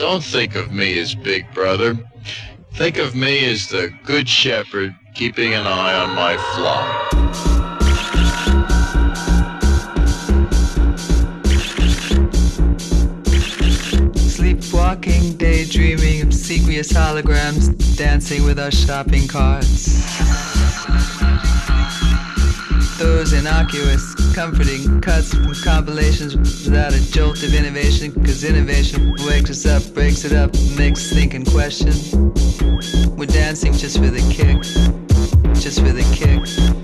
Don't think of me as Big Brother. Think of me as the Good Shepherd keeping an eye on my flock. Sleepwalking, daydreaming, obsequious holograms, dancing with our shopping carts. Those innocuous, comforting cuts from compilations without a jolt of innovation, cause innovation wakes us up, breaks it up, makes thinking question. We're dancing just for the kick, just for the kick.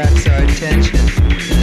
attracts our attention.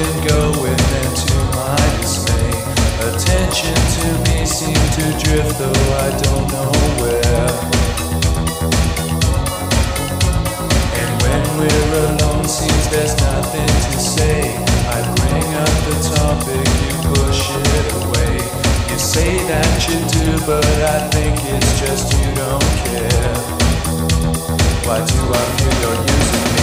and go with it to my dismay. Attention to me seemed to drift, though I don't know where. And when we're alone, seems there's nothing to say. I bring up the topic, you push it away. You say that you do, but I think it's just you don't care. Why do I feel you're using me?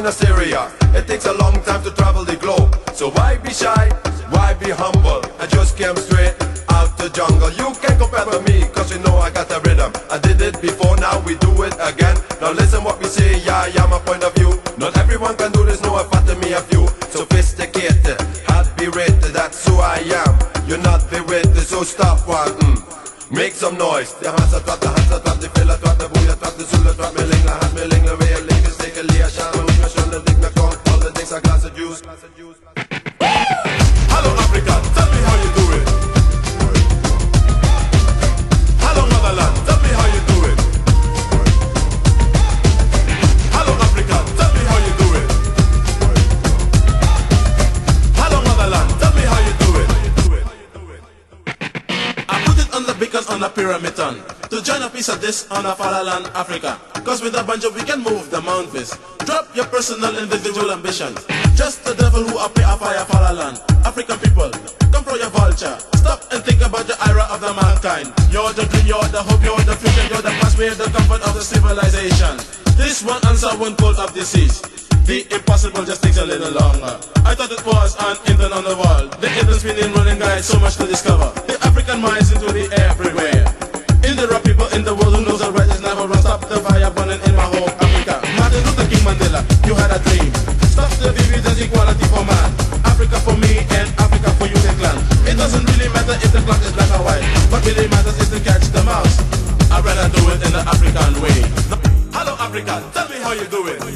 In Assyria. It takes a long time to travel the globe. So why be shy? Why be humble? I just came straight out the jungle. You can't compare with me, cause you know I got the rhythm. I did it before, now we do it again. Now listen what we say, yeah, yeah, my point of view. Not everyone can do this, no, me a few. Sophisticated, hard be rated, that's who I am. You're not the rated, so stop one. Mm. Make some noise. Hansa trap, de hansa trap, de filla this on a fatherland, Africa. Cause with a banjo we can move the mountains. Drop your personal individual ambitions. Just the devil who appear a fire fatherland. African people, come from your vulture. Stop and think about the era of the mankind. You're the dream, you're the hope, you're the future, you're the past, we're the comfort of the civilization. This one answer one cold of disease. The impossible just takes a little longer. I thought it was an intern on the wall. The intern spinning running guide, so much to discover. The Fire in my home, Africa. Martin Luther King Mandela, you had a dream. Stop the dividends, equality for man. Africa for me and Africa for you, the clan. It doesn't really matter if the clock is black or white. What really matters is to catch the mouse. I'd rather do it in the African way. Hello Africa, tell me how you do it.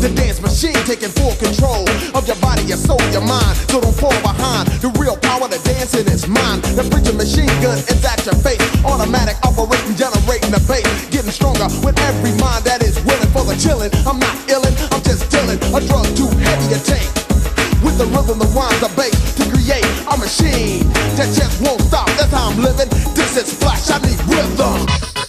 The dance machine taking full control of your body, your soul, your mind. So don't fall behind. The real power to dancing is mine. The preacher machine gun is at your face. Automatic operating, generating the bass. Getting stronger with every mind that is willing for the chilling. I'm not illin', I'm just dealing. A drug too heavy to take. With the rhythm, the rhymes, the bass to create a machine that just won't stop. That's how I'm living. This is splash. I need rhythm.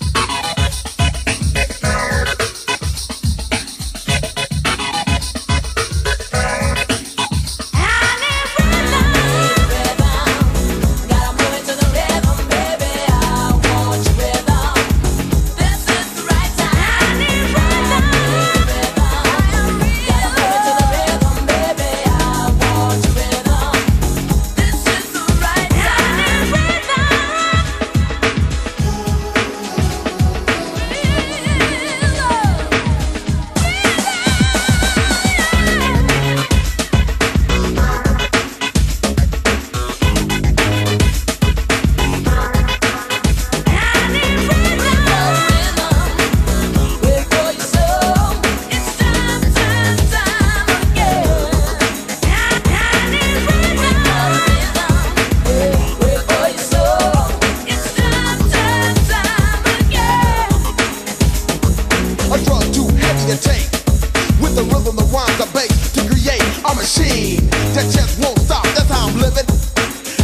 the rhythm, the rhymes the bass to create a machine that just won't stop. That's how I'm living.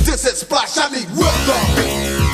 This is splash. I need rhythm.